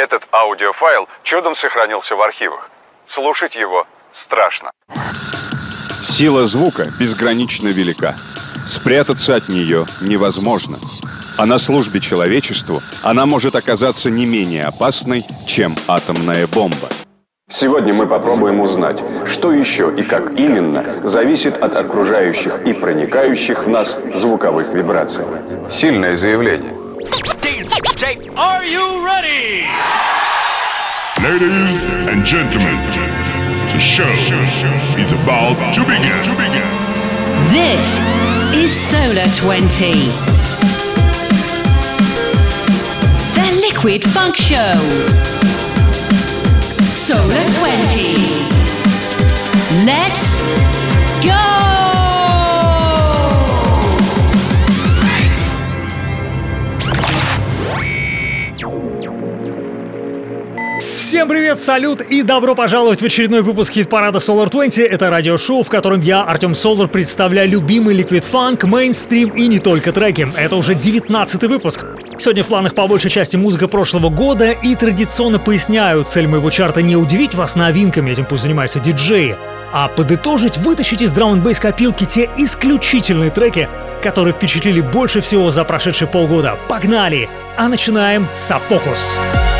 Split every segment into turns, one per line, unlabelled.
Этот аудиофайл чудом сохранился в архивах. Слушать его страшно. Сила звука безгранично велика. Спрятаться от нее невозможно. А на службе человечеству она может оказаться не менее опасной, чем атомная бомба. Сегодня мы попробуем узнать, что еще и как именно зависит от окружающих и проникающих в нас звуковых вибраций. Сильное заявление. Are you ready? Ladies and gentlemen, the show is about to begin. To begin. This is Solar 20. The Liquid Funk Show. Solar 20. Let's go!
Всем привет, салют и добро пожаловать в очередной выпуск хит-парада Solar 20. Это радиошоу, в котором я, Артем Солар, представляю любимый ликвид фанк, мейнстрим и не только треки. Это уже 19 выпуск. Сегодня в планах по большей части музыка прошлого года и традиционно поясняю, цель моего чарта не удивить вас новинками, этим пусть занимаются диджеи, а подытожить, вытащить из драм н копилки те исключительные треки, которые впечатлили больше всего за прошедшие полгода. Погнали! А начинаем с Фокус. Фокус.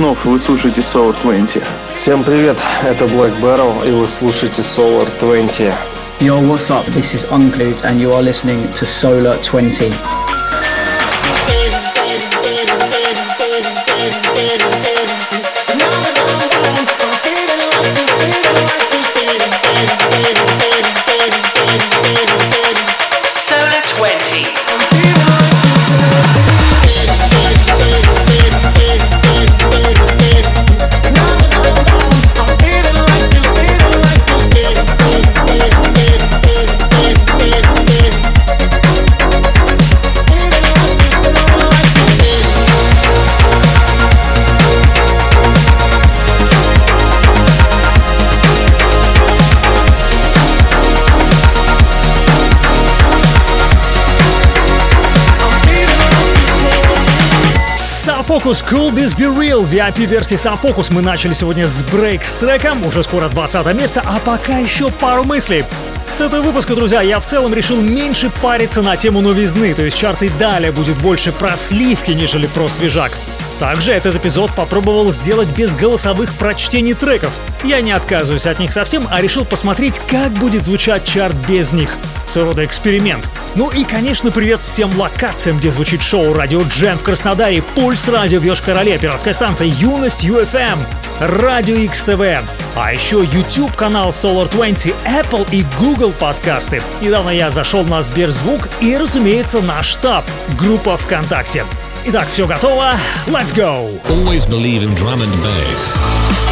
Снов, вы слушаете Solar 20.
Всем привет, это Black Barrel, и вы слушаете Solar 20.
Yo, what's up? This is Unglued, and you are listening to Solar 20.
Focus Cool This Be Real VIP-версии Focus мы начали сегодня с брейк с треком, уже скоро 20 место, а пока еще пару мыслей. С этого выпуска, друзья, я в целом решил меньше париться на тему новизны, то есть чарты далее будет больше про сливки, нежели про свежак. Также этот эпизод попробовал сделать без голосовых прочтений треков. Я не отказываюсь от них совсем, а решил посмотреть, как будет звучать чарт без них. Своего рода эксперимент. Ну и, конечно, привет всем локациям, где звучит шоу «Радио Джем» в Краснодаре, «Пульс радио» в Йошкар-Оле, пиратская станция «Юность UFM», «Радио XTV», а еще YouTube-канал Solar 20, Apple и Google подкасты. Недавно я зашел на Сберзвук и, разумеется, наш штаб, группа ВКонтакте. Итак, все готово. Let's go!
Always believe in drum and bass.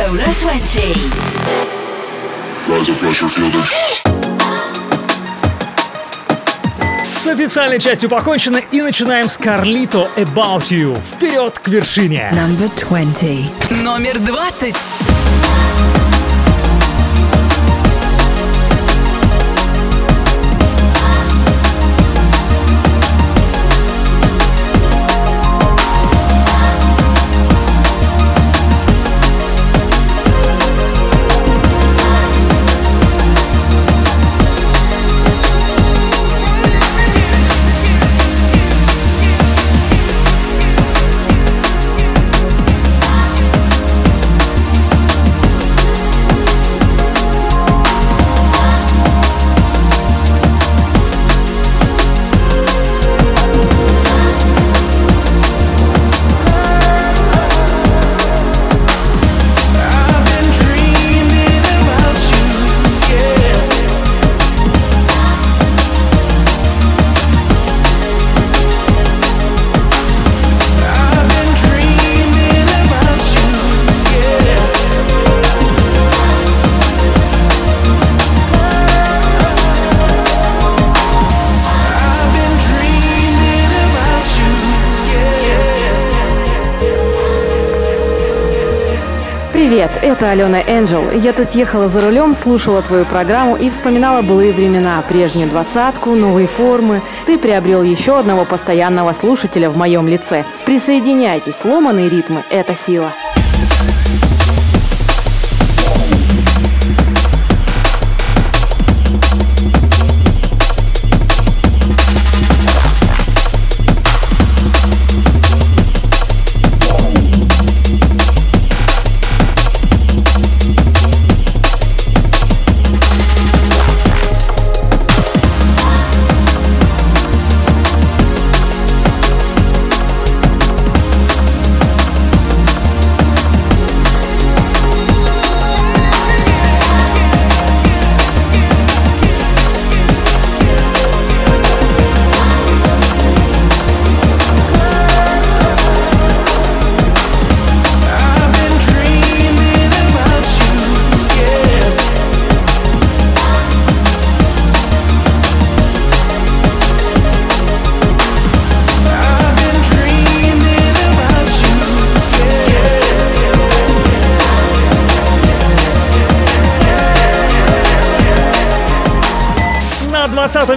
Solar 20.
С официальной частью покончено и начинаем с Карлито About You. Вперед к вершине!
Number 20.
Номер двадцать.
Привет, это Алена Энджел. Я тут ехала за рулем, слушала твою программу и вспоминала былые времена, прежнюю двадцатку, новые формы. Ты приобрел еще одного постоянного слушателя в моем лице. Присоединяйтесь, сломанные ритмы – это сила.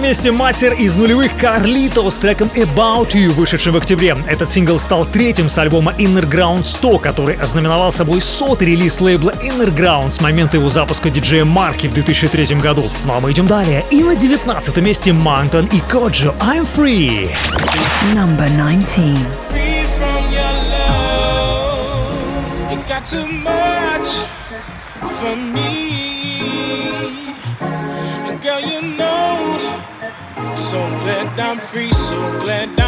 Месте мастер из нулевых Карлито с треком About You, вышедшим в октябре. Этот сингл стал третьим с альбома Inner Ground 100, который ознаменовал собой сотый релиз лейбла Inner Ground с момента его запуска диджея Марки в 2003 году. Ну а мы идем далее. И на 19 месте Мантон и Коджо I'm Free.
Number 19.
free from your love. You got too much for me. I'm free, so glad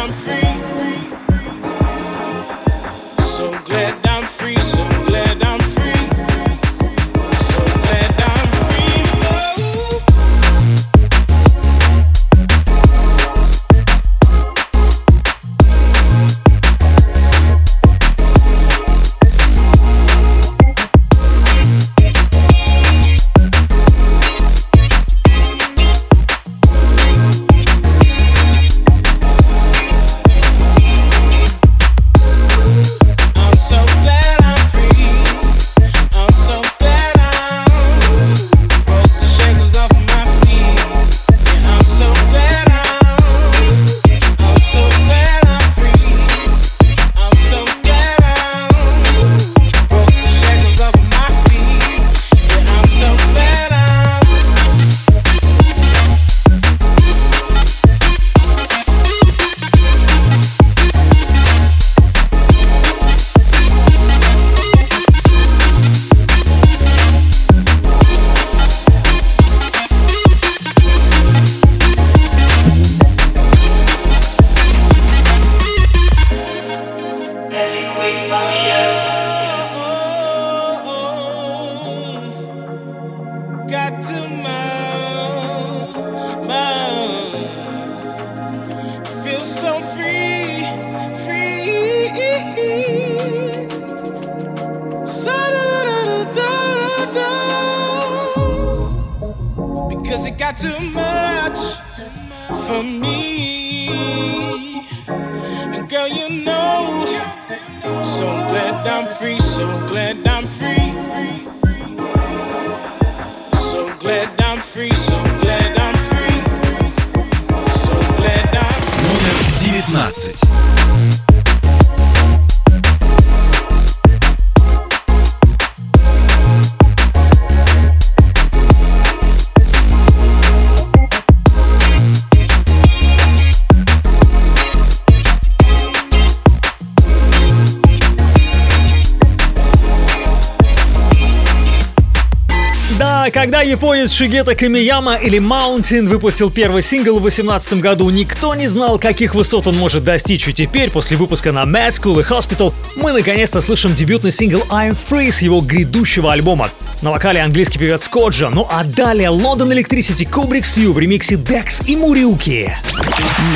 японец Шигета Камияма или Mountain выпустил первый сингл в 2018 году, никто не знал, каких высот он может достичь. И теперь, после выпуска на Mad School и Hospital, мы наконец-то слышим дебютный сингл I'm Free с его грядущего альбома. На вокале английский певец Коджа, ну а далее London Electricity Kubrick's View в ремиксе Dex и Муриуки.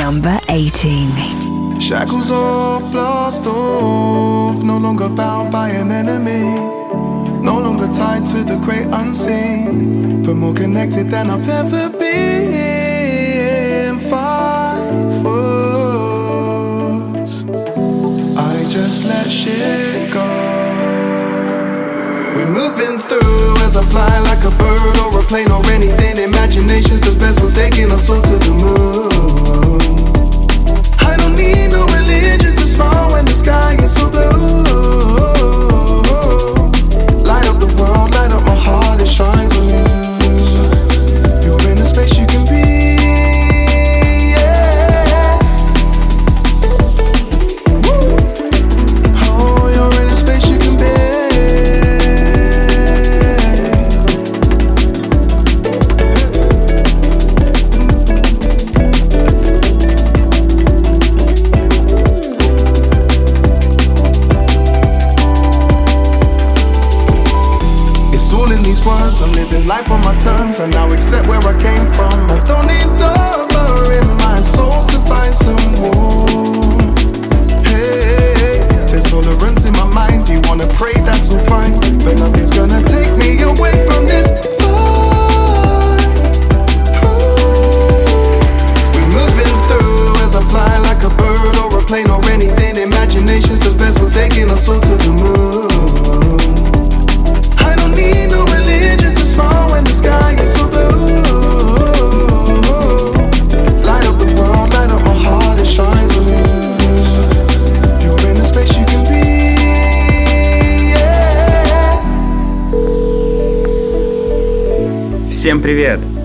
Number 18.
Shackles off, blast off, no longer bound by an enemy. Tied to the great unseen, but more connected than I've ever been. Five words, I just let shit go. We're moving through as I fly like a bird or a plane or anything. Imagination's the vessel taking us all to the moon. I don't need no religion to smile when the sky is so blue.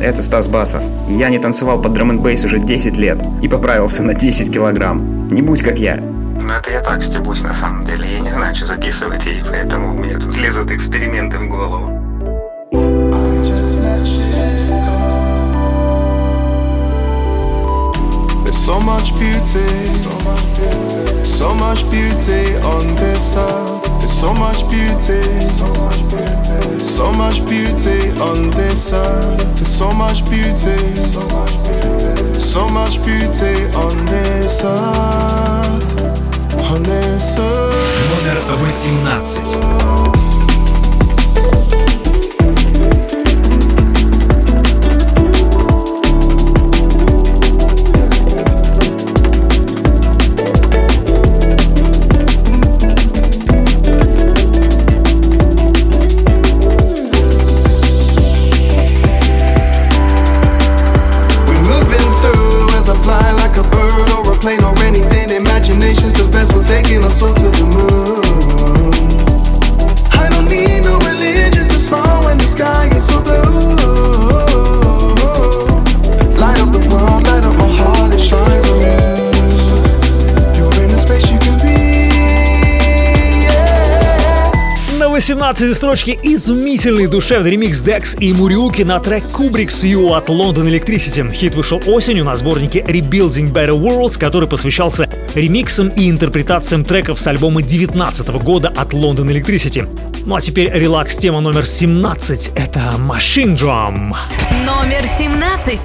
Это Стас Басов. Я не танцевал под драм бейс уже 10 лет и поправился на 10 килограмм. Не будь как я.
Ну это я так стебусь на самом деле. Я не знаю, что записывать, и поэтому мне тут лезут эксперименты в голову.
So much beauty, so much beauty on this earth. There's so much beauty, so much beauty on this earth. There's so much beauty, so much beauty on this earth, on this earth.
Номер 18.
17 строчки изумительный душевный ремикс Dex и Муриуки на трек Kubrick's You от London Electricity. Хит вышел осенью на сборнике Rebuilding Better Worlds, который посвящался ремиксам и интерпретациям треков с альбома 19 года от London Electricity. Ну а теперь релакс тема номер 17 — это Machine Drum.
Номер 17.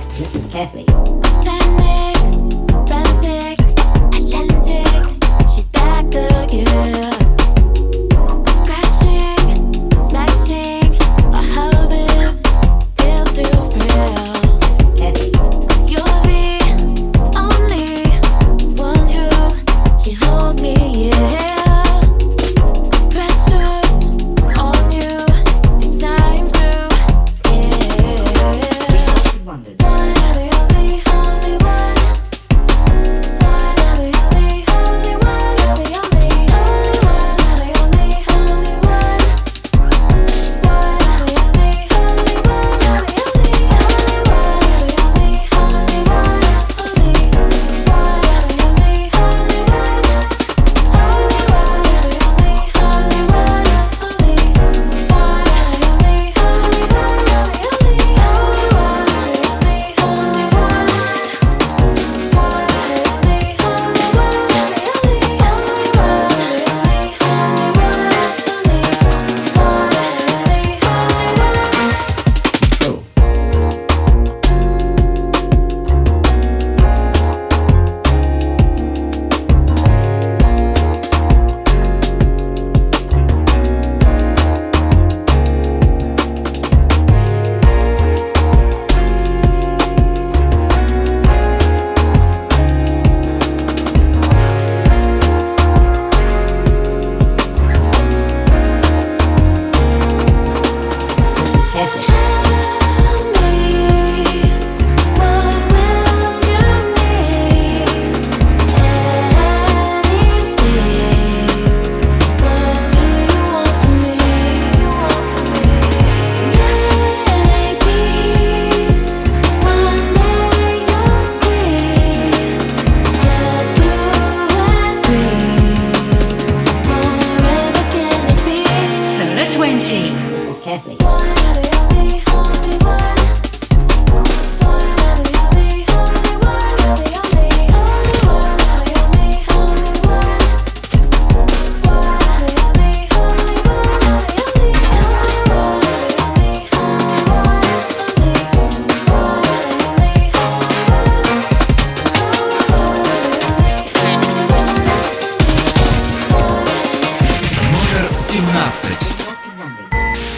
17.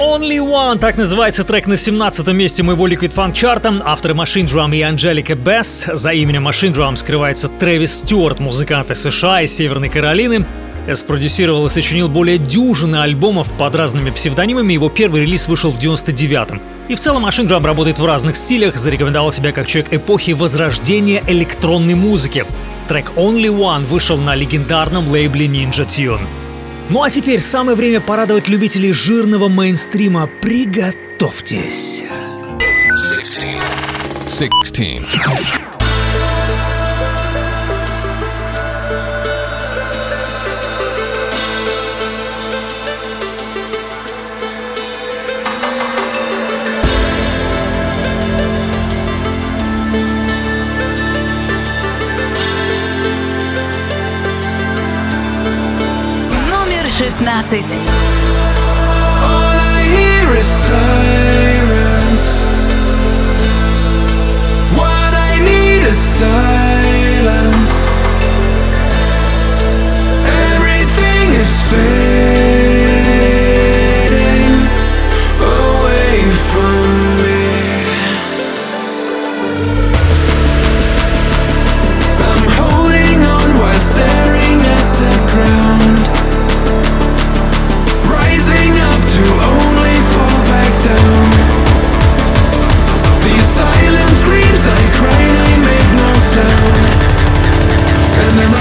Only One, так называется трек на 17 месте моего Liquid Funk чарта. Авторы Machine Drum и Анджелика Бесс. За именем Machine Drum скрывается Трэвис Стюарт, музыкант из США из Северной Каролины. Спродюсировал и сочинил более дюжины альбомов под разными псевдонимами. Его первый релиз вышел в 99-м. И в целом Machine Drum работает в разных стилях, зарекомендовал себя как человек эпохи возрождения электронной музыки. Трек Only One вышел на легендарном лейбле Ninja Tune. Ну а теперь самое время порадовать любителей жирного мейнстрима. Приготовьтесь.
16. 16.
16.
All I hear is sirens. What I need is silence. Everything is fake.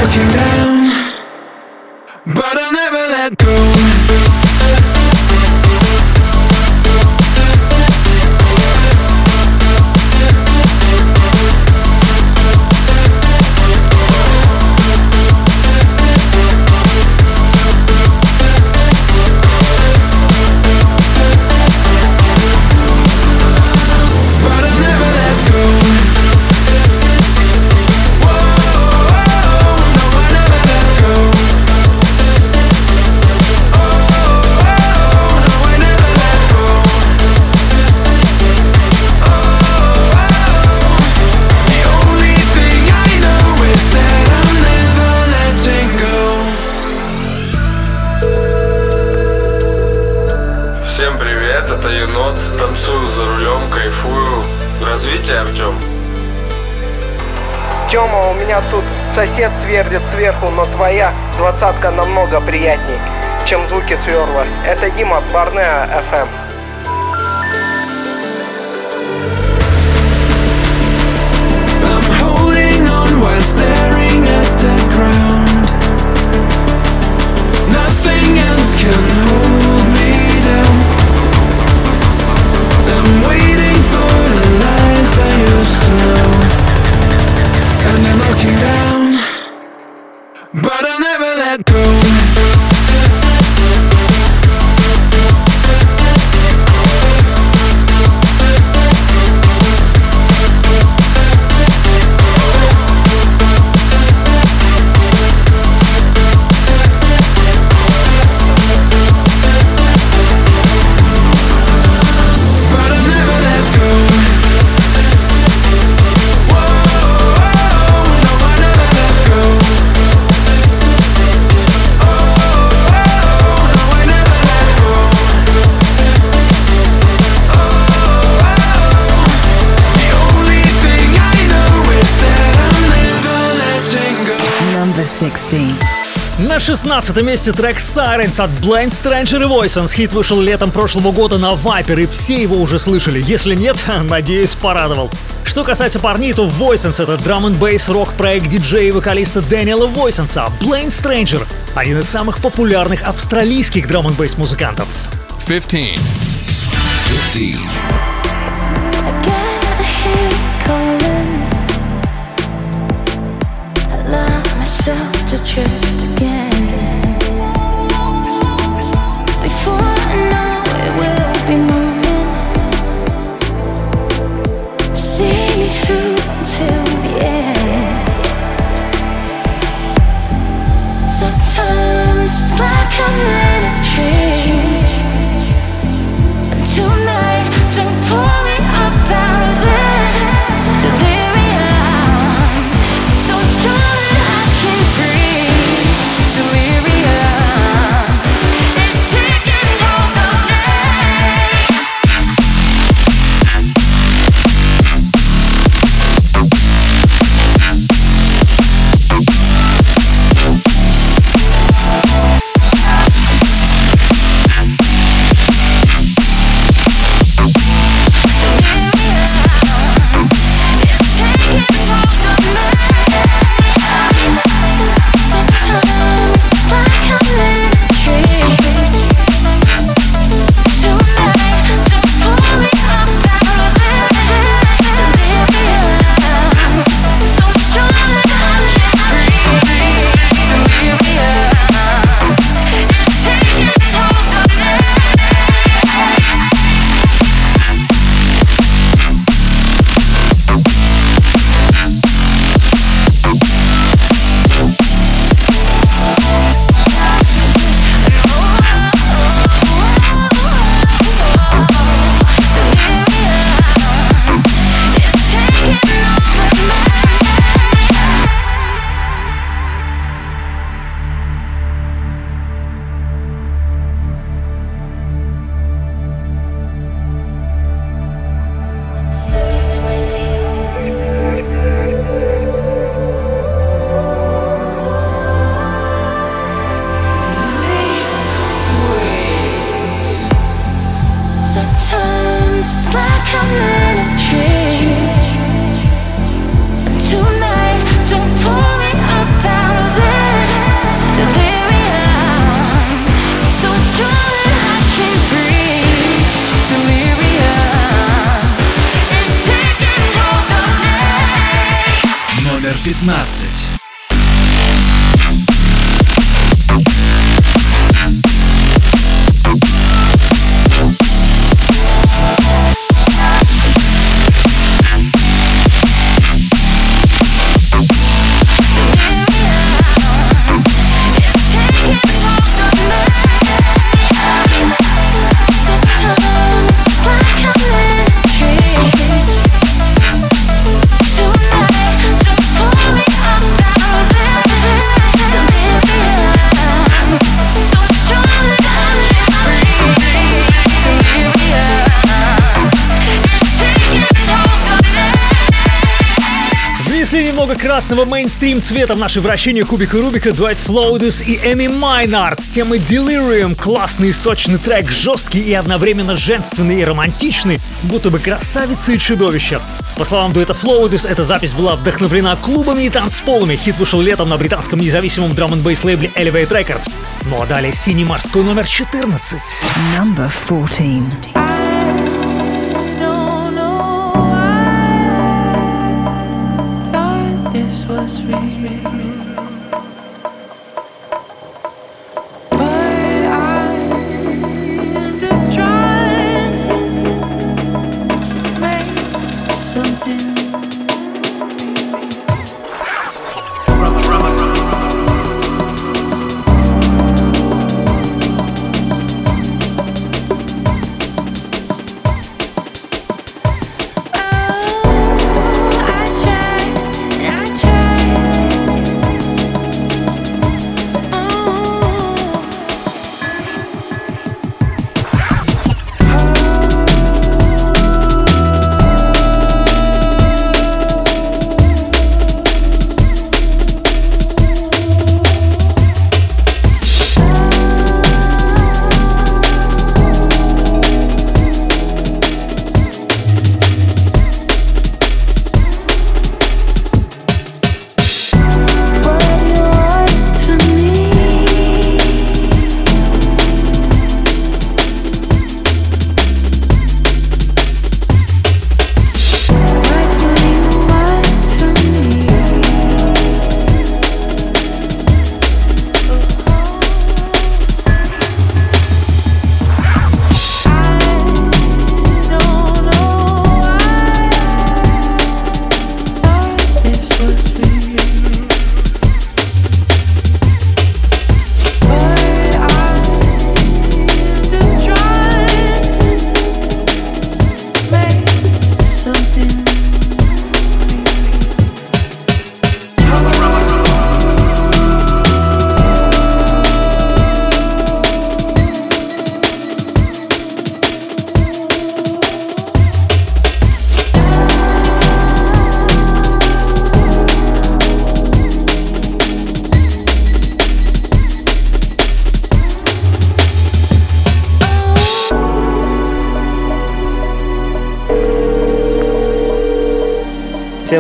Looking down, but I'll
Танцую за рулем, кайфую. Развитие, Артем.
Тёма, у меня тут сосед сверлит сверху, но твоя двадцатка намного приятней, чем звуки сверла. Это Дима, Барнеа FM.
I'm holding on while And I'm looking down But I never let go.
16
месте трек Sirens от Blind Stranger и Voices. Хит вышел летом прошлого года на Viper, и все его уже слышали. Если нет, надеюсь, порадовал. Что касается парней, то Voices — это драм н бейс рок проект диджея и вокалиста Дэниела Войсенса. Blind Stranger — один из самых популярных австралийских драм н бейс музыкантов.
15. 15.
myself to drift
красного мейнстрим цвета в наше вращение кубика Рубика Дуэт Flowidus и Эми Майнард с темой Delirium. Классный сочный трек, жесткий и одновременно женственный и романтичный, будто бы красавица и чудовище. По словам дуэта Flowidus, эта запись была вдохновлена клубами и танцполами. Хит вышел летом на британском независимом drum n лейбле Elevate Records. Ну а далее синий морской номер 14.
Number 14.
This was real.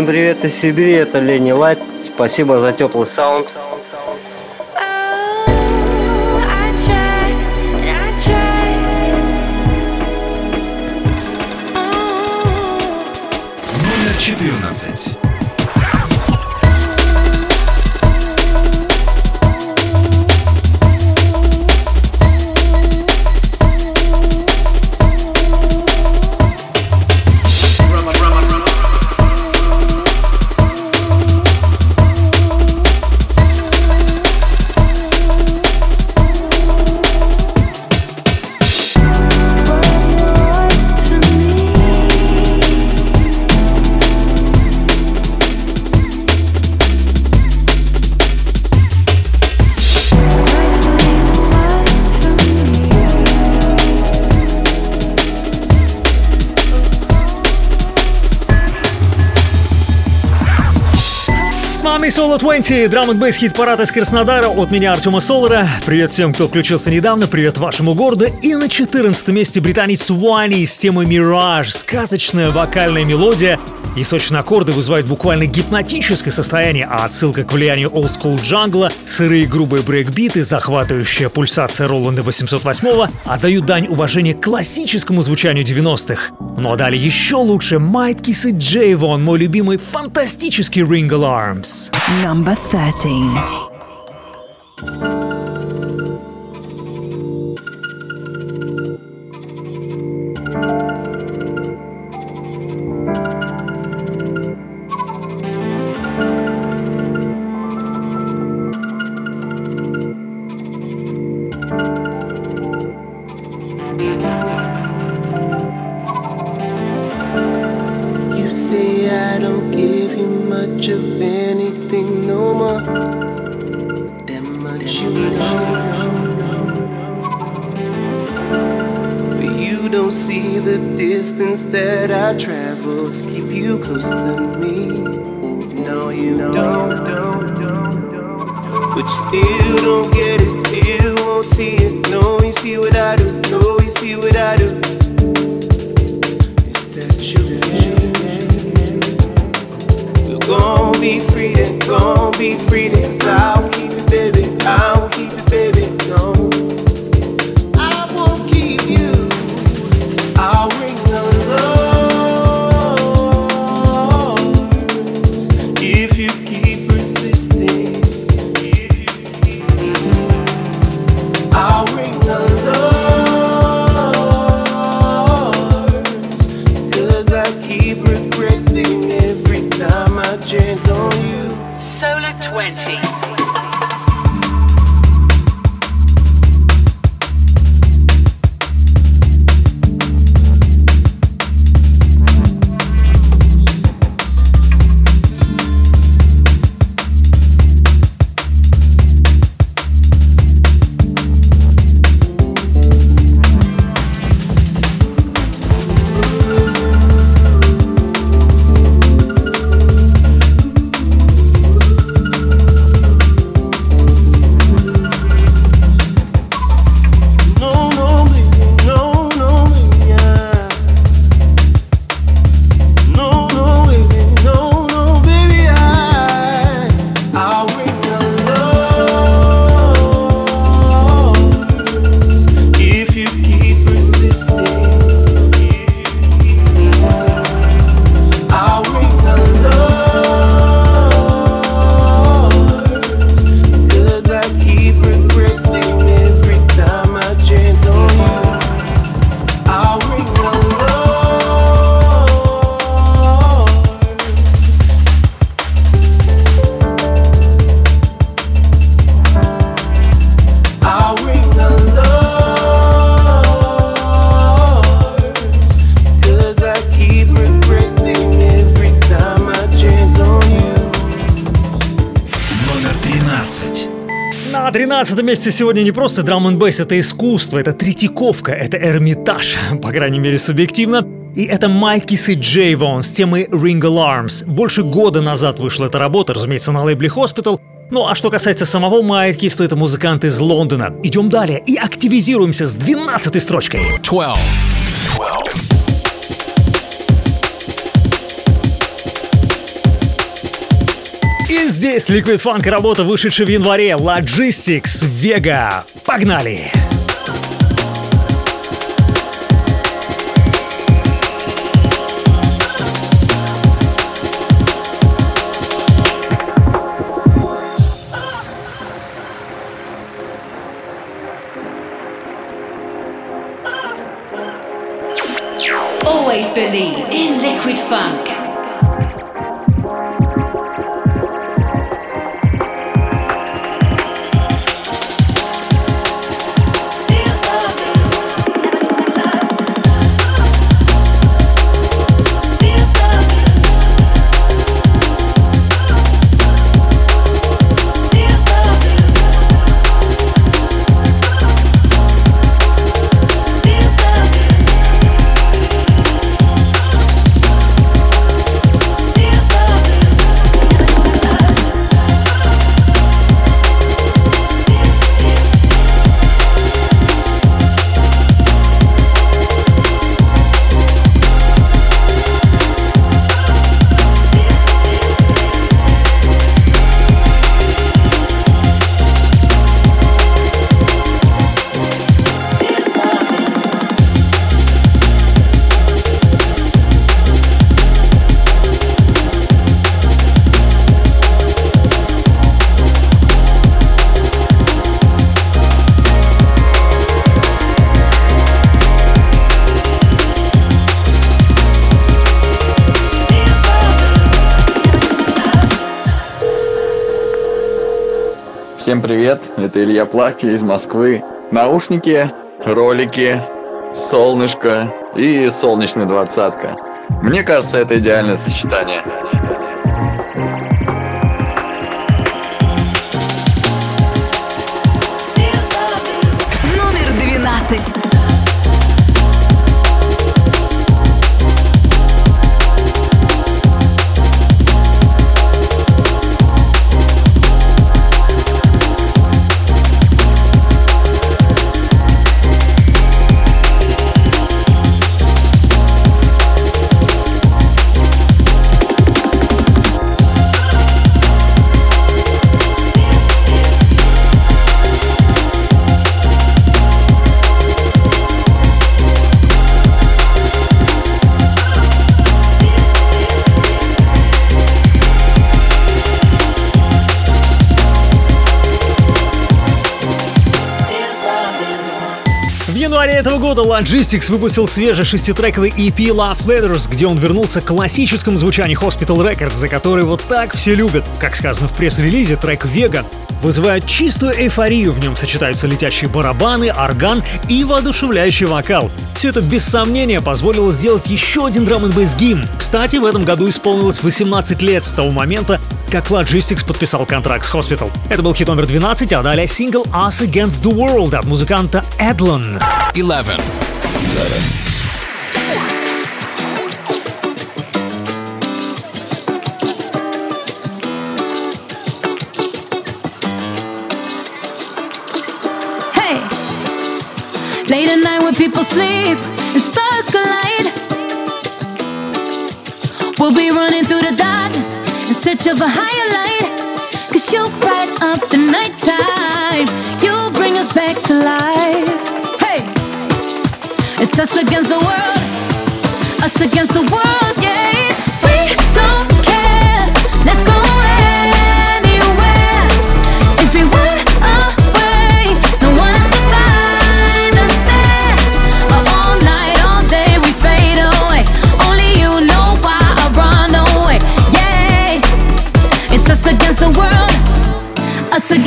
Всем привет из Сибири, это Лени Лайт. Спасибо за теплый саунд.
Номер 14.
Соло 20, драм н бейс хит парад из Краснодара от меня Артема Солора. Привет всем, кто включился недавно, привет вашему городу. И на 14 месте британец Вани с темой Mirage. Сказочная вокальная мелодия и сочные аккорды вызывают буквально гипнотическое состояние, а отсылка к влиянию олдскул джангла, сырые грубые брейкбиты, захватывающая пульсация Роланда 808 отдают дань уважения классическому звучанию 90-х. Ну а далее еще лучше Майт Кис и Джейвон, мой любимый фантастический Ring Alarms.
Number 13.
if you keep На 13 месте сегодня не просто драм н это искусство, это третьяковка, это эрмитаж, по крайней мере субъективно. И это Майкис и Джейвон с темой Ring Alarms. Больше года назад вышла эта работа, разумеется, на лейбле Hospital. Ну а что касается самого Майкис, то это музыкант из Лондона. Идем далее и активизируемся с 12 строчкой.
12. 12.
Здесь Liquid Funk работа, вышедшая в январе. Logistics Vega. Погнали!
Always believe in Liquid Funk.
Всем привет, это Илья Плахи из Москвы. Наушники, ролики, солнышко и солнечная двадцатка. Мне кажется, это идеальное сочетание.
Года Logistics выпустил свежий шеститрековый EP Love Letters, где он вернулся к классическому звучанию Hospital Records, за который вот так все любят. Как сказано в пресс-релизе, трек Vega вызывает чистую эйфорию. В нем сочетаются летящие барабаны, орган и воодушевляющий вокал. Все это без сомнения позволило сделать еще один драм н гимн. Кстати, в этом году исполнилось 18 лет с того момента, как Logistics подписал контракт с Hospital. Это был хит номер 12, а далее сингл Us Against the World от музыканта Эдлон.
11.
11. When people sleep and stars collide, we'll be running through the darkness in search of a higher light. Cause you bright up the nighttime, you bring us back to life. Hey, it's us against the world, us against the world,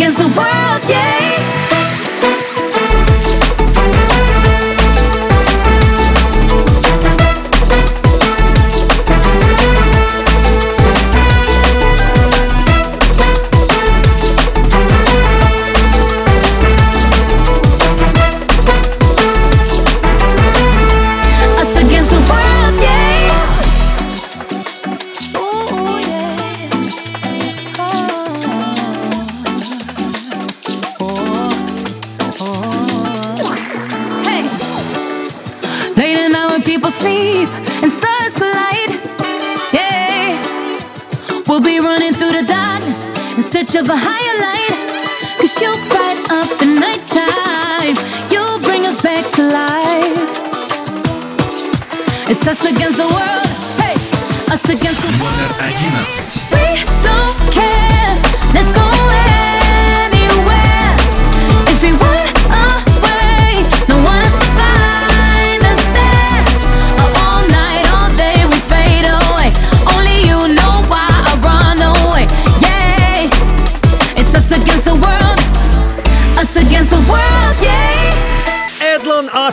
is the of a higher light. Cause you bright up the nighttime. You bring us back to life. It's us against the world. Hey, us against the world.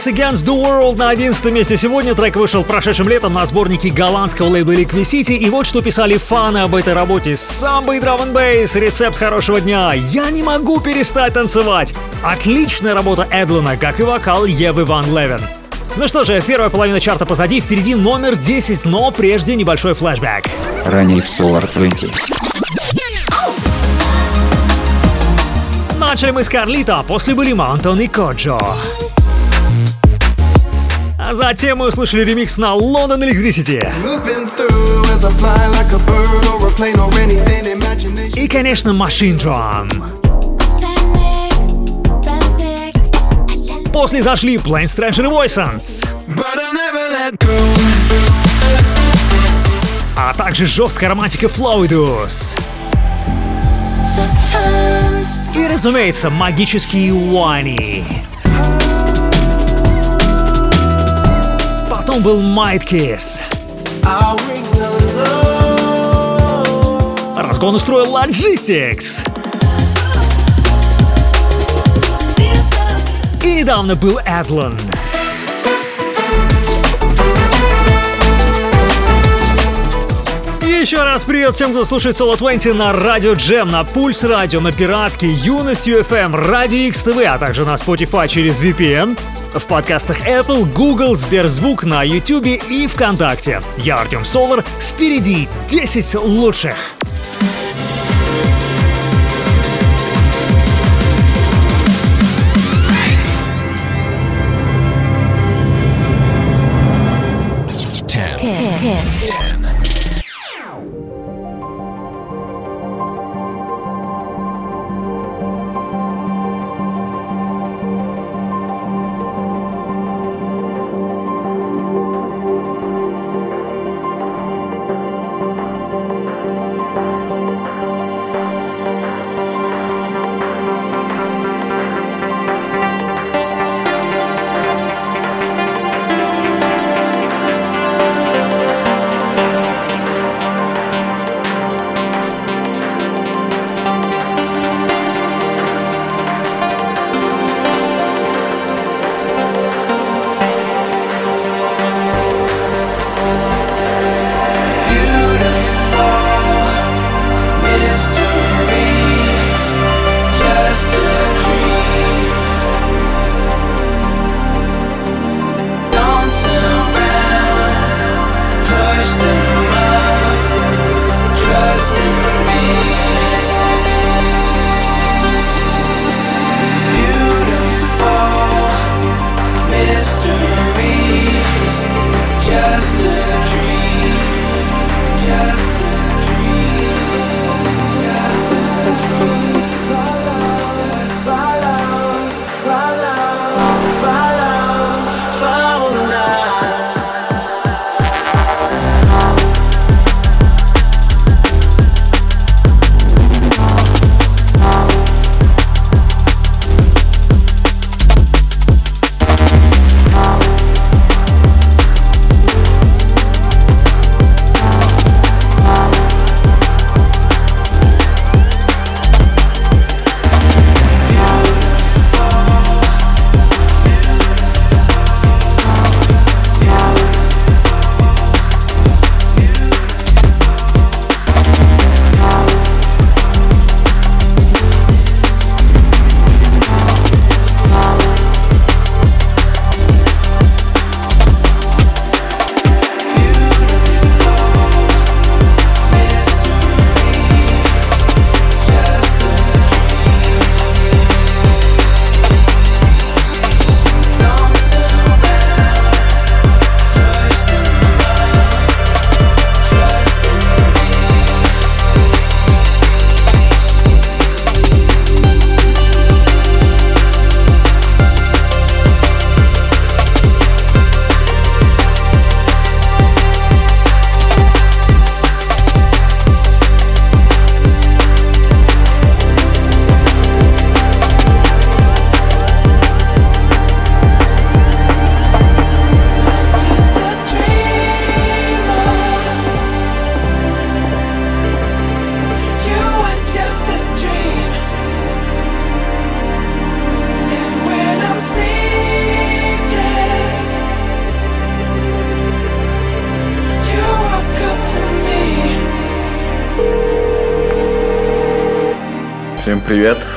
Us Against the World
на 11 месте сегодня. Трек вышел прошедшим летом на сборнике голландского лейбла Liquid City. И вот что писали фаны об этой работе. Самбо и драм бейс, рецепт хорошего дня. Я не могу перестать танцевать. Отличная работа Эдлона, как и вокал Евы Ван Левен. Ну что же, первая половина чарта позади, впереди номер 10, но прежде небольшой флешбэк.
Ранее в Solar 20.
Начали мы с Карлита, а после были Маунтон и Коджо. А затем мы услышали ремикс на London Electricity. И, конечно, Machine Drum. После зашли Plain Stranger
go.
А также жесткая романтика Floydus. И, разумеется, магический Уани. Хитом был Might Kiss. Разгон устроил Logistics.
И недавно был Эдлон. Еще раз привет всем, кто слушает Соло 20 на Радио Джем, на Пульс Радио, на Пиратке, Юность UFM, Радио XTV, а также на Spotify через VPN, в подкастах Apple, Google, Сберзвук, на YouTube и ВКонтакте. Я Артем Солар, впереди 10 лучших.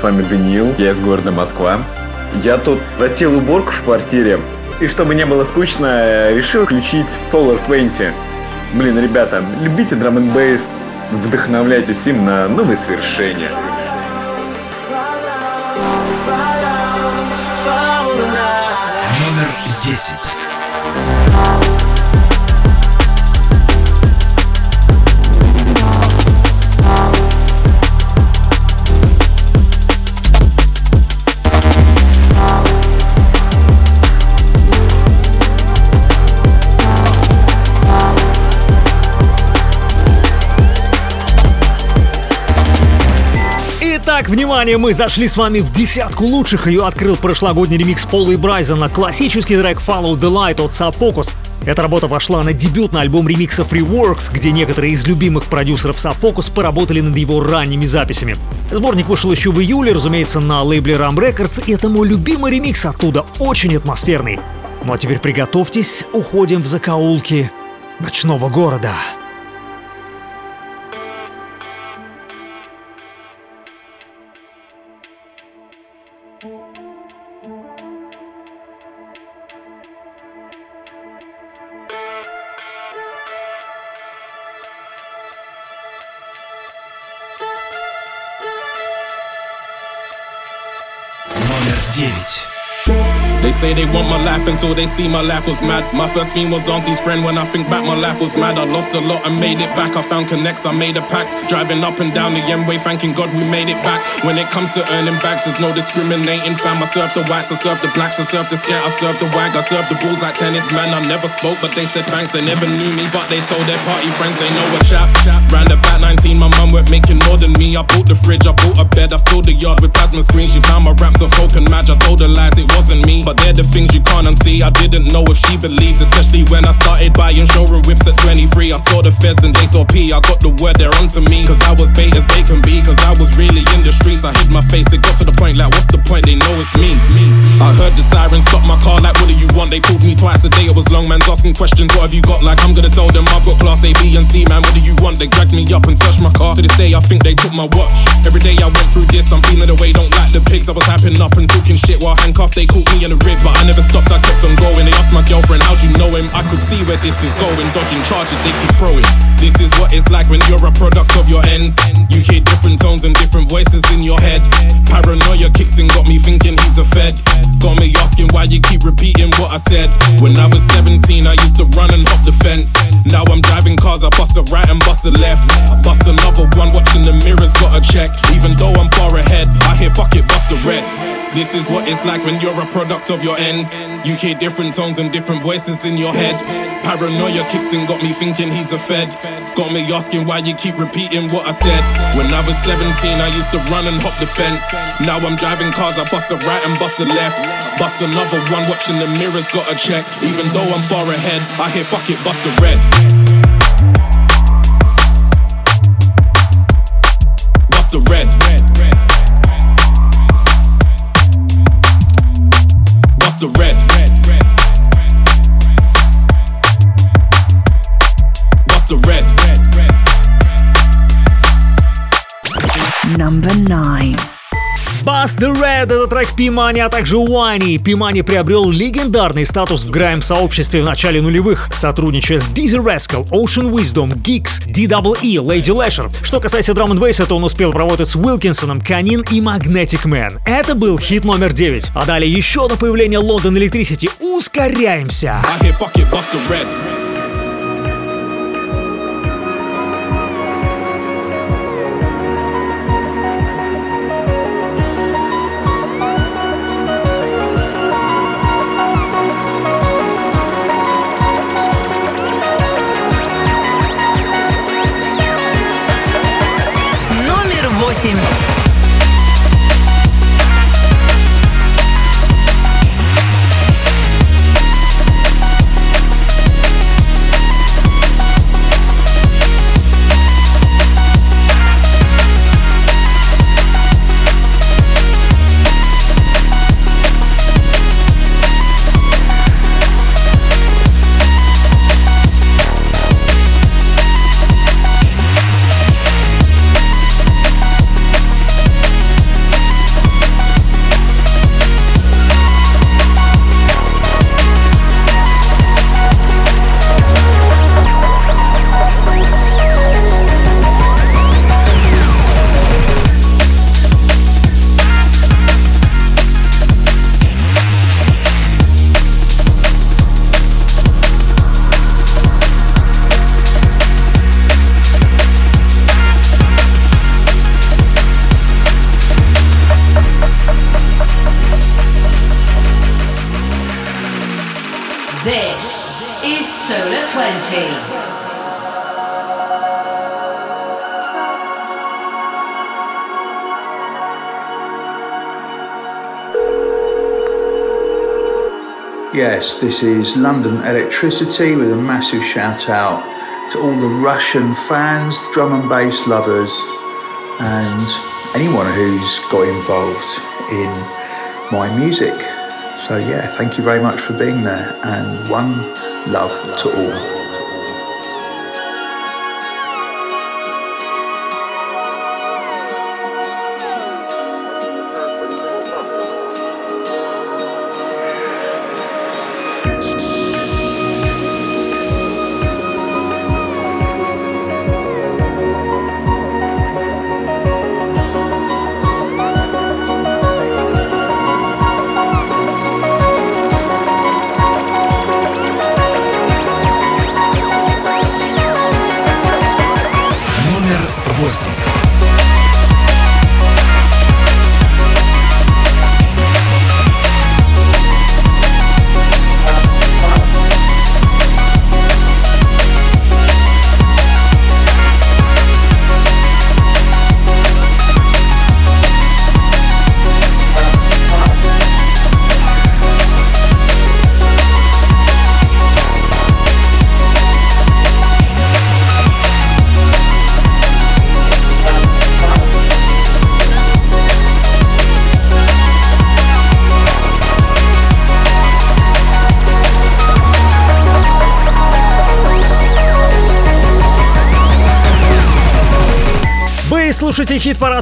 Вами Даниил, я из города Москва. Я тут затеял уборку в квартире, и чтобы не было скучно, решил включить Solar 20. Блин, ребята, любите драм н бейс, вдохновляйтесь им на новые свершения.
Номер десять.
Итак, внимание, мы зашли с вами в десятку лучших. Ее открыл прошлогодний ремикс Пола и Брайзена. Классический трек Follow the Light от Subfocus. Эта работа вошла на дебютный альбом ремикса Freeworks, где некоторые из любимых продюсеров Subfocus поработали над его ранними записями. Сборник вышел еще в июле, разумеется, на лейбле Ram Records, и это мой любимый ремикс оттуда, очень атмосферный. Ну а теперь приготовьтесь, уходим в закоулки ночного города.
They say they want my life until they see my life was mad. My first theme was auntie's friend. When I think back, my life was mad. I lost a lot and made it back. I found connects, I made a pact. Driving up and down the M-way, thanking God we made it back. When it comes to earning bags, there's no discriminating. Fam, I serve the whites, I serve the blacks, I serve the scat, I serve the wag, I serve the bulls like tennis. Man, I never spoke, but they said thanks. They never knew me, but they told their party friends they know a chap. Round about 19, my mum went making more than me. I bought the fridge, I bought a bed, I filled the yard with plasma screens. She found my raps of folk and match. I told her lies, it wasn't me, but they're the things you can't unsee. I didn't know if she believed, especially when I started buying showroom whips at 23. I saw the feds and they saw P. I got the word they're onto me, cause I was bait as they can be, cause I was really in the streets. I hid my face, it got to the point like, what's the point? They know it's me. me. I heard the siren stop my car, like, what do you want? They pulled me twice a day, it was long, man's asking questions, what have you got? Like, I'm gonna tell them I've got class A, B, and C, man, what do you want? They dragged me up and touched my car. To this day, I think they took my watch. Every day I went through this, I'm feeling the way, don't like the pigs. I was happing up and talking shit while handcuffed, they caught me in the but I never stopped, I kept on going. They asked my girlfriend, how'd you know him? I could see where this is going, dodging charges they keep throwing. This is what it's like when you're a product of your ends. You hear different tones and different voices in your head. Paranoia kicks in, got me thinking he's a fed. Got me asking why you keep repeating what I said. When I was 17, I used to run and hop the fence. Now I'm driving cars, I bust a right and bust a left. Bust another one, watching the mirrors, got a check. Even though I'm far ahead, I hear fuck it, bust a red. This is what it's like when you're a product of your ends. You hear different tones and different voices in your head. Paranoia kicks in, got me thinking he's a fed. Got me asking why you keep repeating what I said. When I was 17, I used to run and hop the fence. Now I'm driving cars, I bust a right and bust a left. Bust another one, watching the mirrors, got a check. Even though I'm far ahead, I hear fuck it, bust a red. Bust a red. the red. What's the red?
Number nine.
Bust the Red — это трек Пимани, а также Уайни. Пимани приобрел легендарный статус в грайм-сообществе в начале нулевых, сотрудничая с Dizzy Rascal, Ocean Wisdom, Geeks, DWE, Lady Lasher. Что касается драм н то он успел поработать с Уилкинсоном, Канин и Magnetic Man. Это был хит номер 9. А далее еще одно появление London Electricity. Ускоряемся!
I hear fuck it, bust a red.
20.
Yes, this is London Electricity with a massive shout out to all the Russian fans, drum and bass lovers, and anyone who's got involved in my music. So, yeah, thank you very much for being there, and one love to all.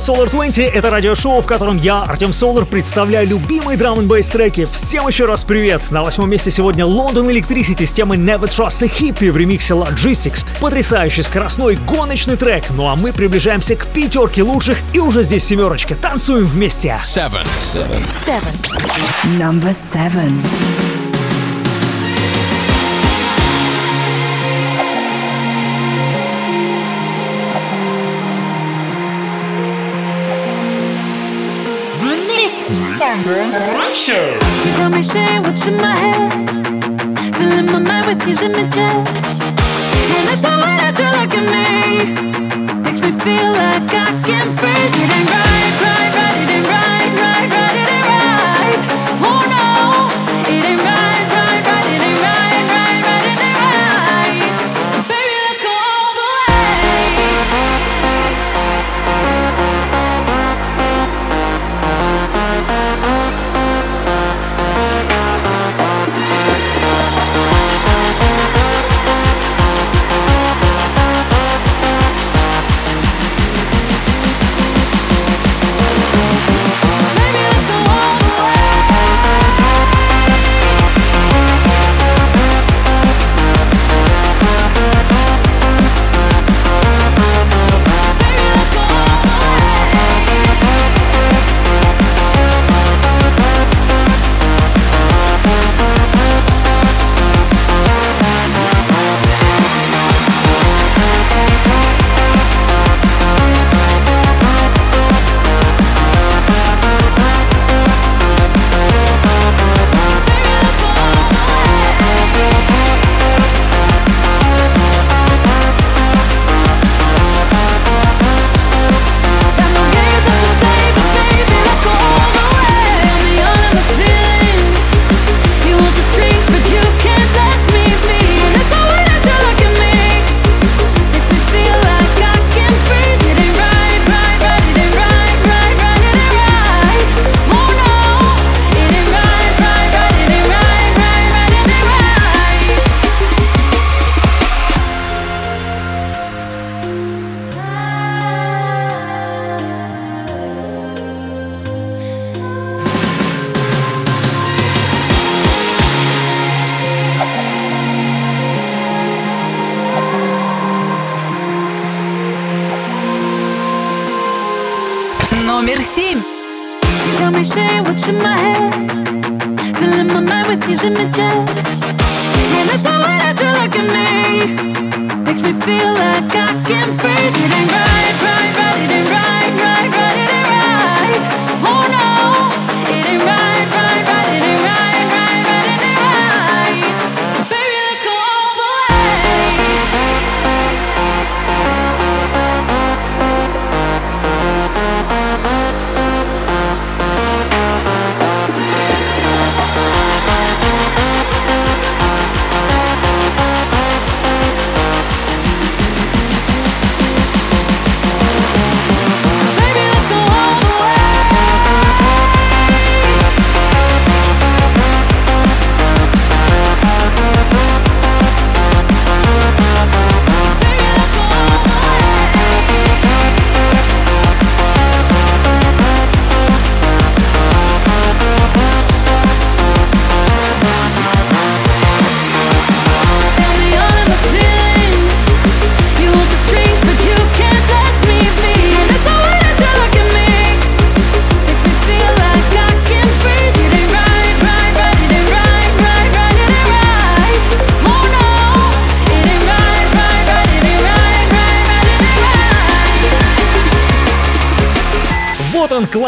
Solar 20. Это радиошоу, в котором я, Артем Солар, представляю любимые драм н треки. Всем еще раз привет! На восьмом месте сегодня London Electricity с темой Never Trust a Hippie в ремиксе Logistics. Потрясающий скоростной гоночный трек. Ну а мы приближаемся к пятерке лучших и уже здесь семерочка. Танцуем вместе.
Seven.
Seven. Seven. Number seven.
You got me saying what's in my head, filling my mind with these images. And not what I do look at me. Makes me feel like I can breathe. It ain't right, right, right. It ain't right, right, right. It ain't right. Oh no,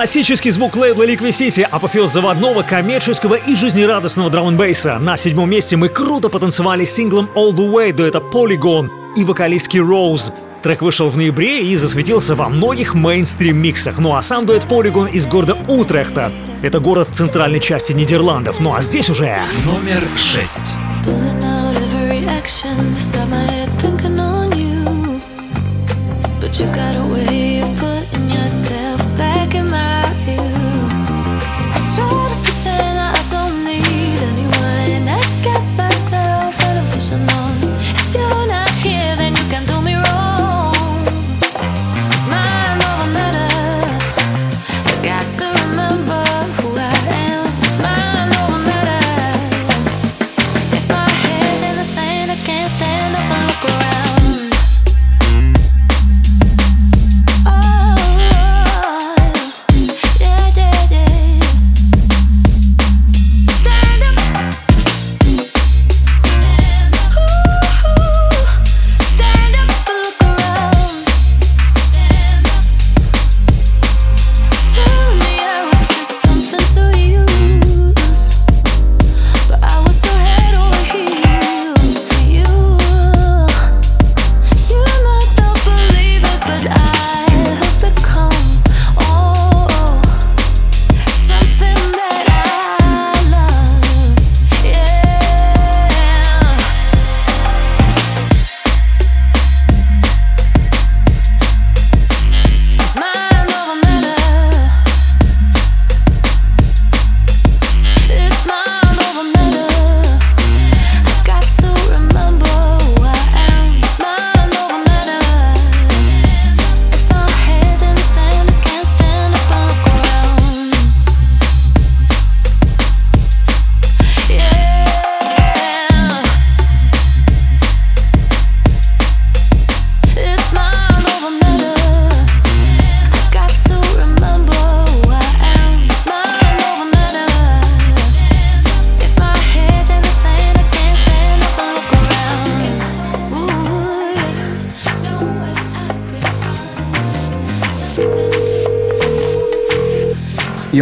Классический звук лейбла Liquid City, апофеоз заводного, коммерческого и жизнерадостного драм н На седьмом месте мы круто потанцевали синглом All The Way дуэта Polygon и вокалистки Rose. Трек вышел в ноябре и засветился во многих мейнстрим-миксах. Ну а сам дуэт Polygon из города Утрехта. Это город в центральной части Нидерландов. Ну а здесь уже...
Номер шесть. But you got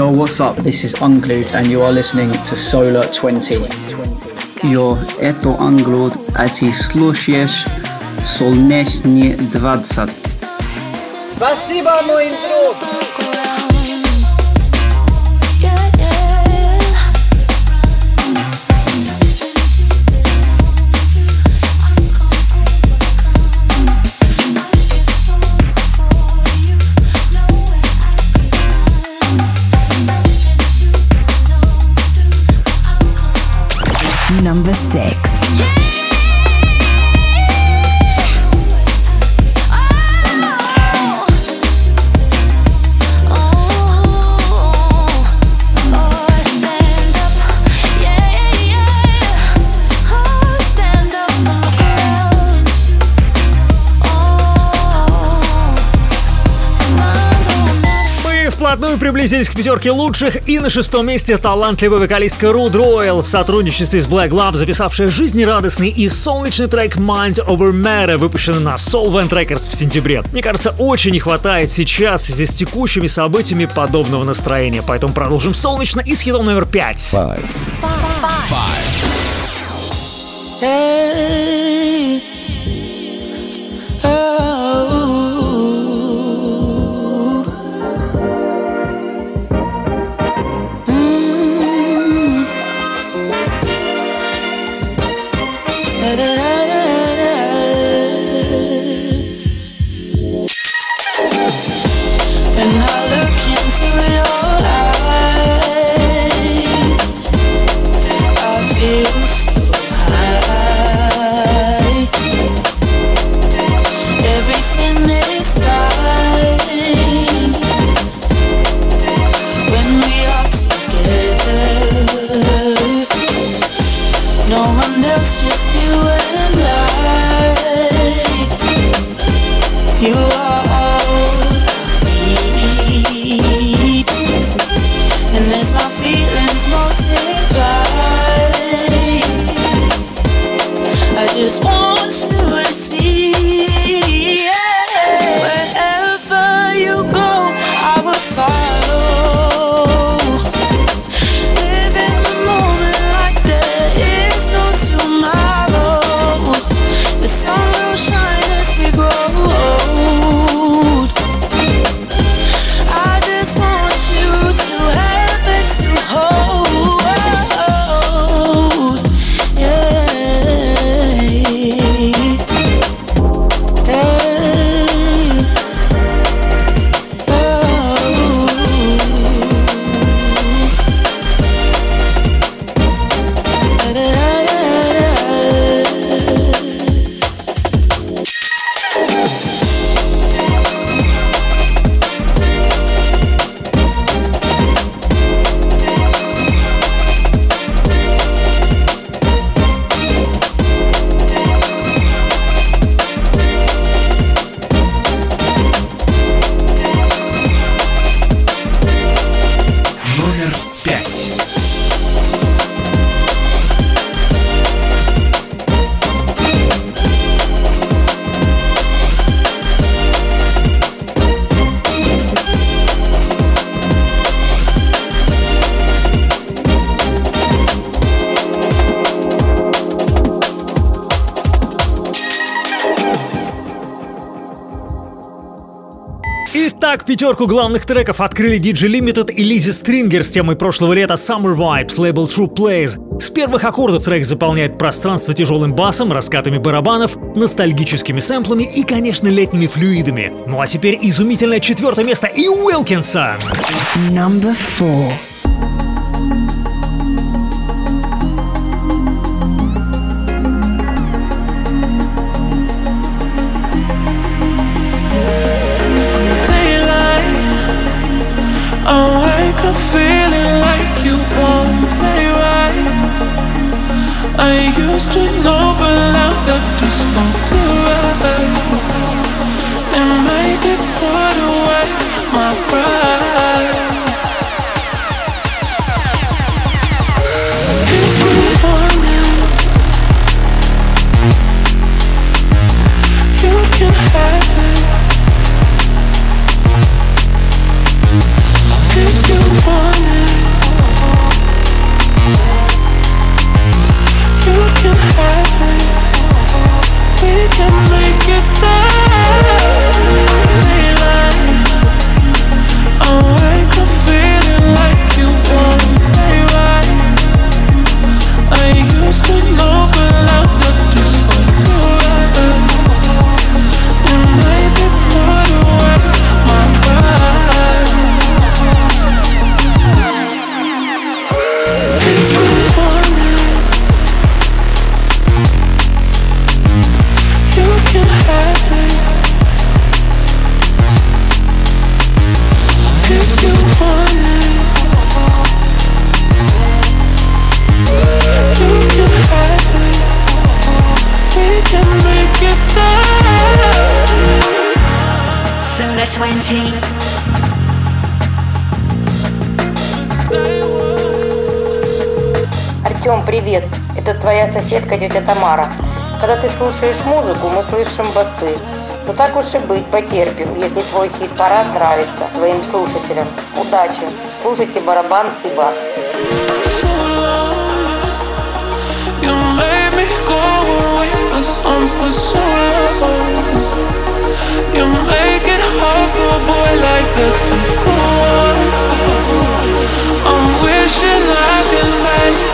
Yo, what's up? This is Unglued, and you are listening to Solar 20.
Yo, это Unglued, а ты слушаешь Солнечный 20.
Спасибо, мой друг!
Приблизились к пятерке лучших, и на шестом месте талантливая вокалистка Руд Ройл в сотрудничестве с Black Love, записавшая жизнерадостный и солнечный трек Mind Over Matter, выпущенный на Solvent Records в сентябре. Мне кажется, очень не хватает сейчас в связи с текущими событиями подобного настроения, поэтому продолжим солнечно и с хитом номер пять. Пятерку главных треков открыли DJ Limited и Лизи Стрингер с темой прошлого лета Summer Vibes, лейбл True Plays. С первых аккордов трек заполняет пространство тяжелым басом, раскатами барабанов, ностальгическими сэмплами и, конечно, летними флюидами. Ну а теперь изумительное четвертое место и Уилкинса.
Number four.
you won't play right. I used to know, but.
Твоя соседка тетя Тамара. Когда ты слушаешь музыку, мы слышим басы. Ну так уж и быть, потерпим, если твой хит-парад нравится твоим слушателям. Удачи! Слушайте барабан и бас.
I'm wishing I could make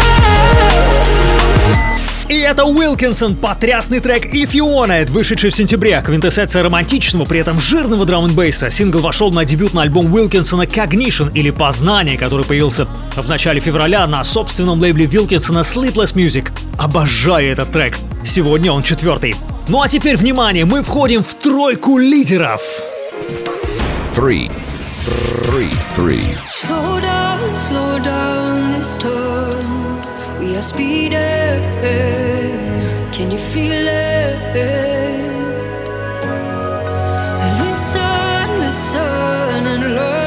И это Уилкинсон, потрясный трек If You Want It, вышедший в сентябре. Квинтэссенция романтичного, при этом жирного драм н бейса. Сингл вошел на дебютный альбом Уилкинсона Cognition или Познание, который появился в начале февраля на собственном лейбле Вилкинсона Sleepless Music. Обожаю этот трек. Сегодня он четвертый. Ну а теперь внимание, мы входим в тройку лидеров.
Three. Three. Three.
Slow down, slow down this turn. We are speeding. Can you feel it? Listen, listen and learn.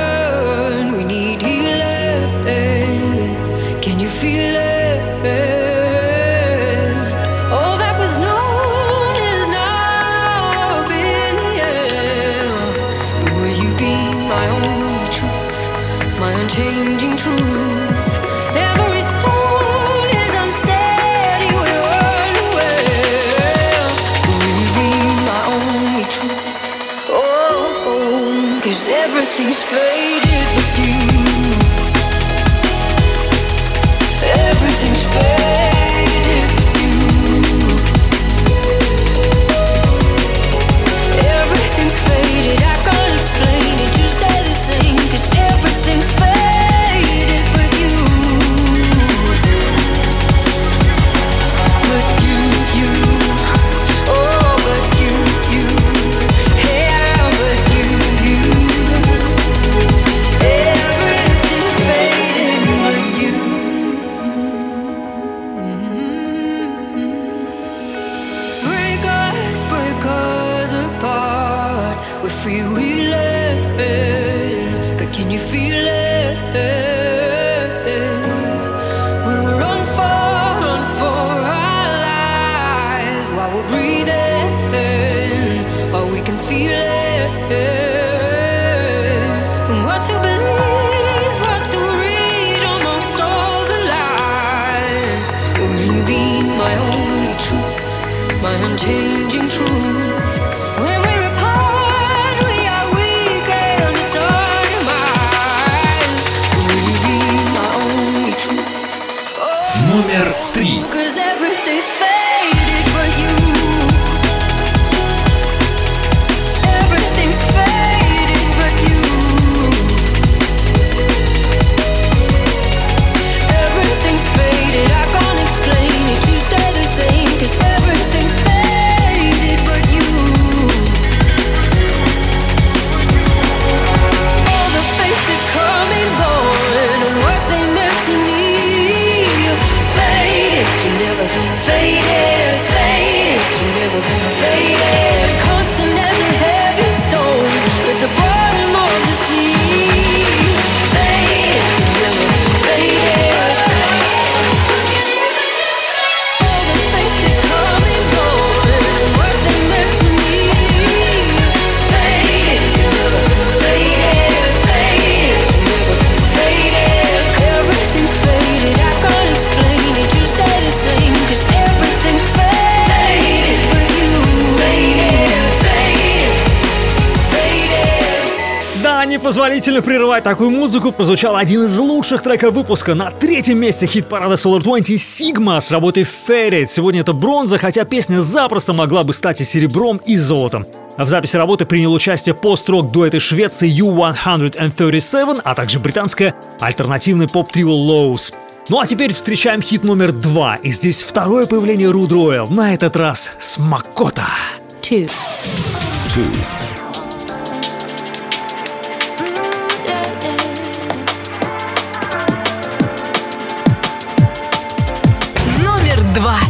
Прерывать такую музыку, прозвучал один из лучших треков выпуска. На третьем месте хит-парада Solar 20 Sigma с работой Ferret. Сегодня это бронза, хотя песня запросто могла бы стать и серебром, и золотом. В записи работы принял участие пост-рок дуэты Швеции U137, а также британская альтернативный поп-трио Lows. Ну а теперь встречаем хит номер два, и здесь второе появление Руд Ройл, на этот раз с Макота.
Two.
Two. Два.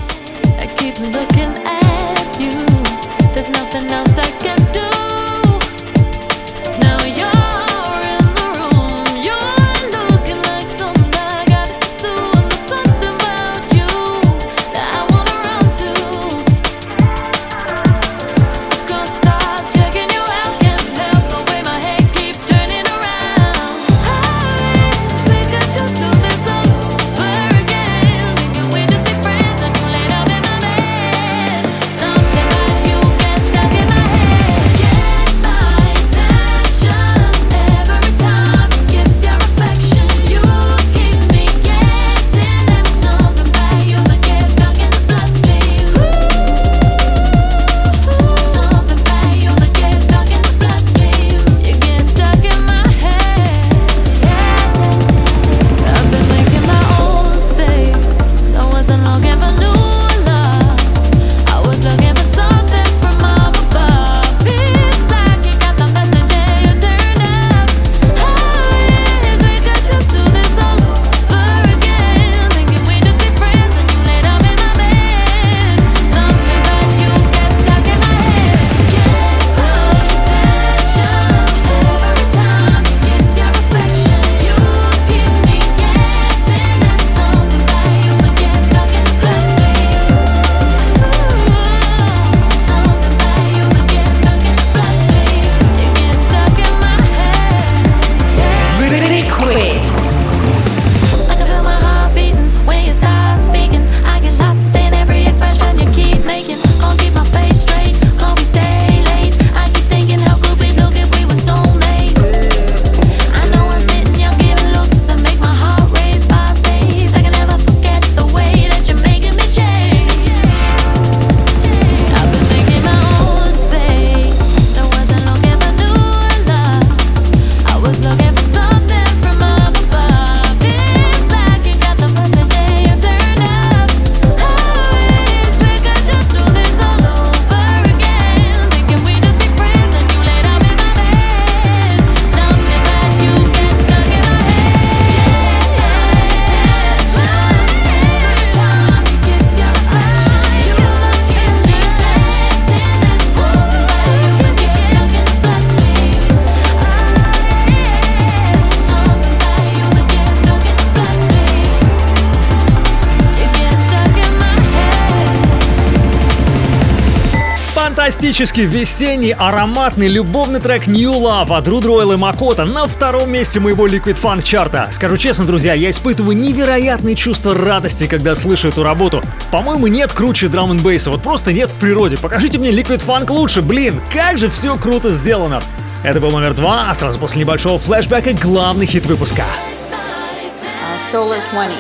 Фантастический весенний ароматный любовный трек New Love от Руд Ройл и Макота на втором месте моего Liquid Funk чарта. Скажу честно, друзья, я испытываю невероятные чувства радости, когда слышу эту работу. По-моему, нет круче драм н бейса, вот просто нет в природе. Покажите мне Liquid Funk лучше, блин, как же все круто сделано. Это был номер два, а сразу после небольшого флешбека главный хит выпуска.
Uh, Solar 20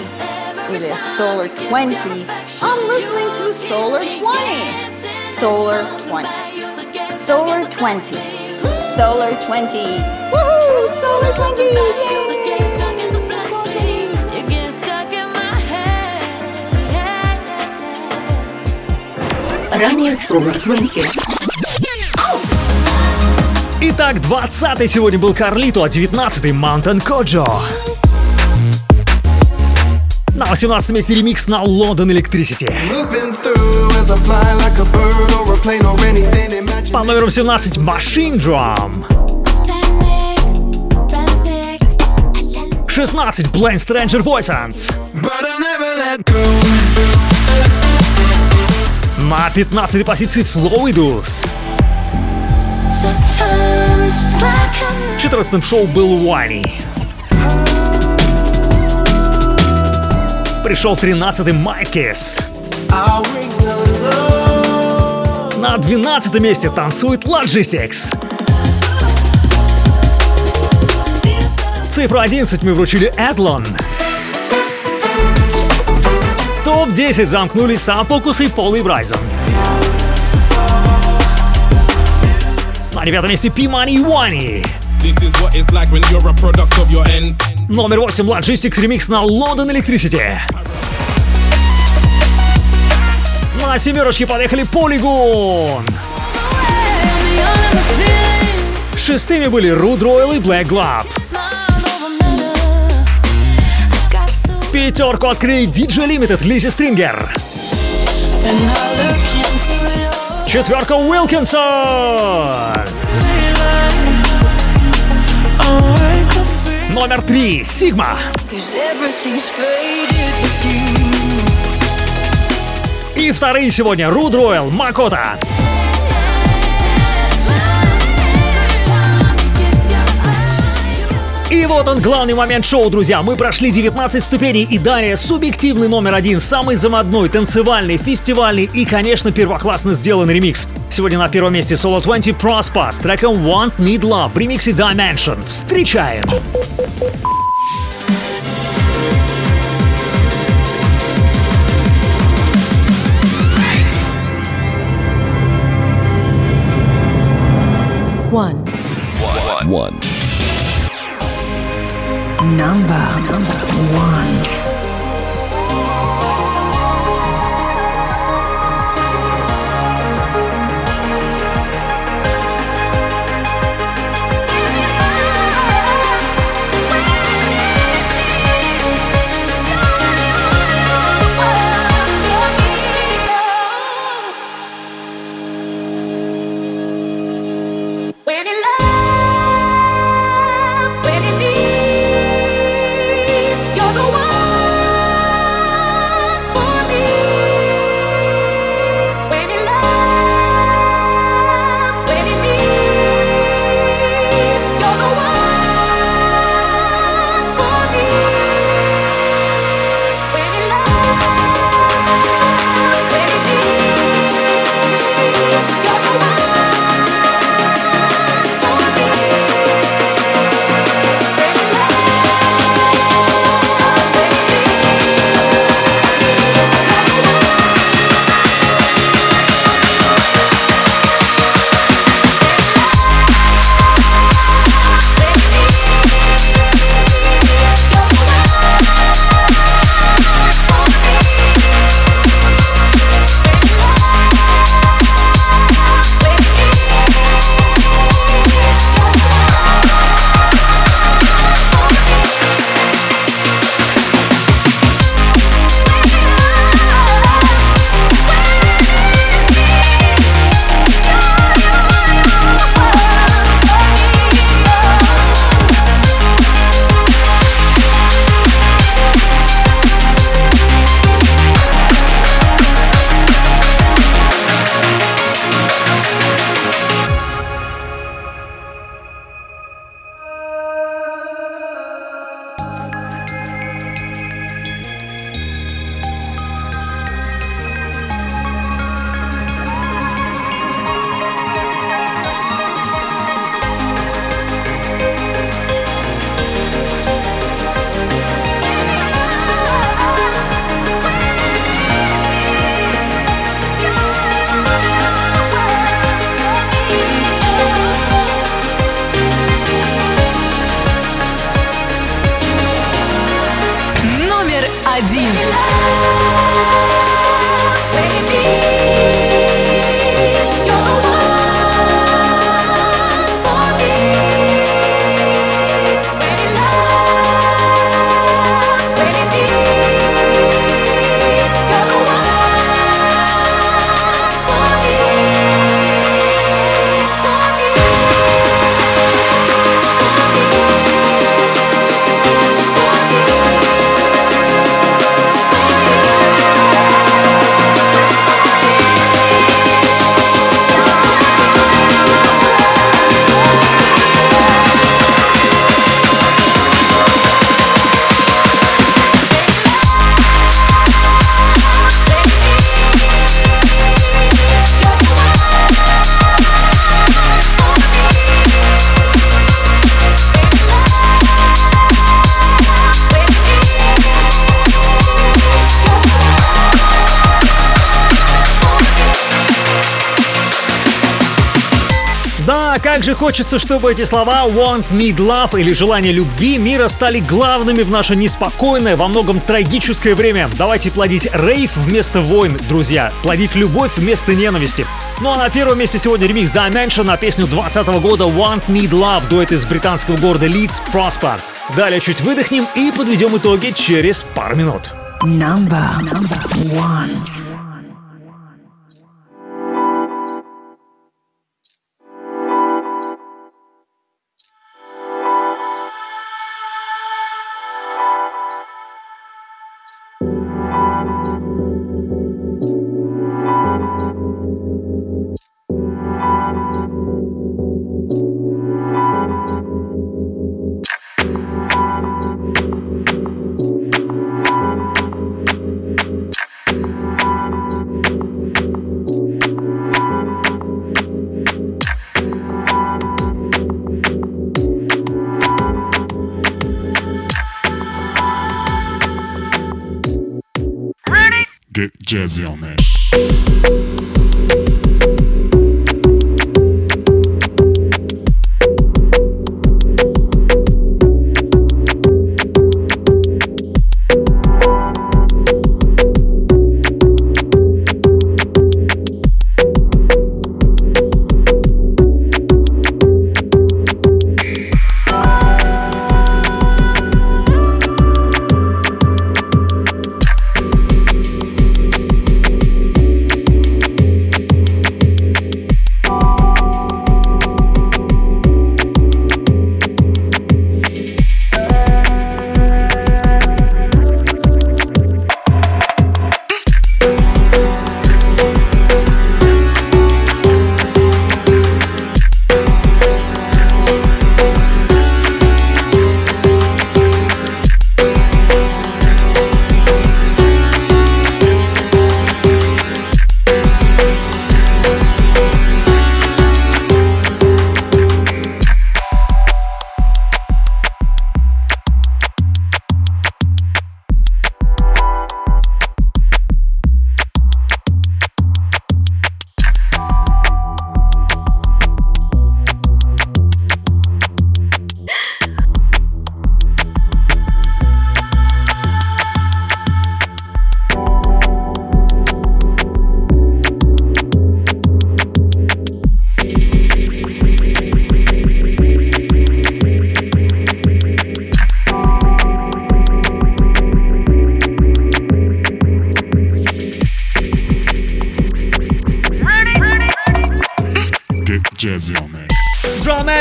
или Solar 20. I'm listening to Solar 20. Solar 20. Solar 20. Solar 20. Woohoo! Solar 20!
Ранее Solar 20.
Итак, 20 сегодня был Карлито, а 19 Mountain Коджо. На 18 месте ремикс на London Electricity. По номеру 17 Machine Drum. 16 Blind Stranger Voices. На 15 позиции Flowidus. 14 шоу был Wani. Пришел 13-й Майкис. На 12 месте танцует Logistics. Цифру 11 мы вручили Эдлон. Топ-10 замкнули сам Фокус и Пол и Брайзон. На девятом месте
is what it's like.
Номер 8 Logistics ремикс на London Electricity. На семерочке подъехали Полигон. Шестыми были Руд Ройл и Black Glove. Пятерку открыли DJ Limited Лизи Стрингер. Четверка Уилкинсон. Номер три Сигма. И вторые сегодня Руд Ройл, Макота. И вот он, главный момент шоу, друзья. Мы прошли 19 ступеней и далее субъективный номер один, самый замодной, танцевальный, фестивальный и, конечно, первоклассно сделанный ремикс. Сегодня на первом месте Solo 20 Prospa с треком Want Need Love в ремиксе Dimension. Встречаем!
One.
One.
Number, number one.
Же хочется, чтобы эти слова «want, need, love» или «желание любви» мира стали главными в наше неспокойное, во многом трагическое время. Давайте плодить рейв вместо войн, друзья. Плодить любовь вместо ненависти. Ну а на первом месте сегодня ремикс Dimension на песню 2020 года «Want, need, love» дуэт из британского города Лидс Prosper. Далее чуть выдохнем и подведем итоги через пару минут.
Number, number one.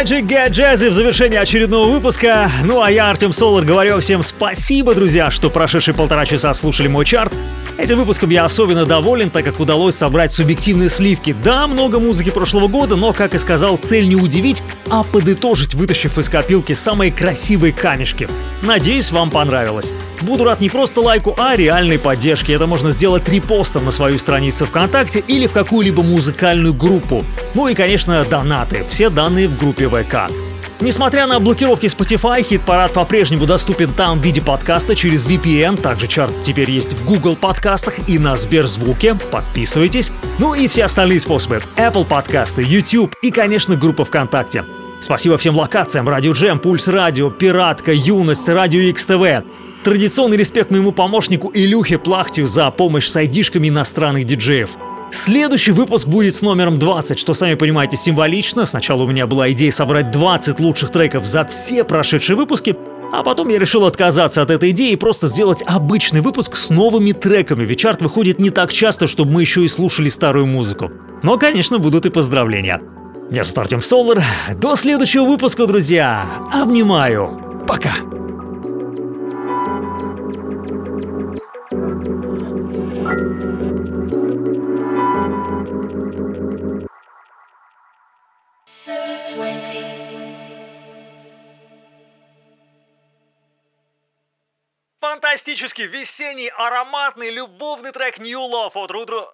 Magic Get Jazzy в завершении очередного выпуска. Ну а я, Артем Солар, говорю всем спасибо, друзья, что прошедшие полтора часа слушали мой чарт. Этим выпуском я особенно доволен, так как удалось собрать субъективные сливки. Да, много музыки прошлого года, но, как и сказал, цель не удивить, а подытожить, вытащив из копилки самые красивые камешки. Надеюсь, вам понравилось. Буду рад не просто лайку, а реальной поддержке. Это можно сделать репостом на свою страницу ВКонтакте или в какую-либо музыкальную группу. Ну и, конечно, донаты. Все данные в группе ВК. Несмотря на блокировки Spotify, хит-парад по-прежнему доступен там в виде подкаста через VPN. Также чарт теперь есть в Google подкастах и на Сберзвуке. Подписывайтесь. Ну и все остальные способы. Apple подкасты, YouTube и, конечно, группа ВКонтакте. Спасибо всем локациям. Радио Джем, Пульс Радио, Пиратка, Юность, Радио XTV. Традиционный респект моему помощнику Илюхе Плахтию за помощь с айдишками иностранных диджеев. Следующий выпуск будет с номером 20, что, сами понимаете, символично. Сначала у меня была идея собрать 20 лучших треков за все прошедшие выпуски, а потом я решил отказаться от этой идеи и просто сделать обычный выпуск с новыми треками, ведь чарт выходит не так часто, чтобы мы еще и слушали старую музыку. Но, конечно, будут и поздравления. Меня зовут Артем Солар. До следующего выпуска, друзья. Обнимаю. Пока. Фантастический, весенний, ароматный, любовный трек New Love от Рудро...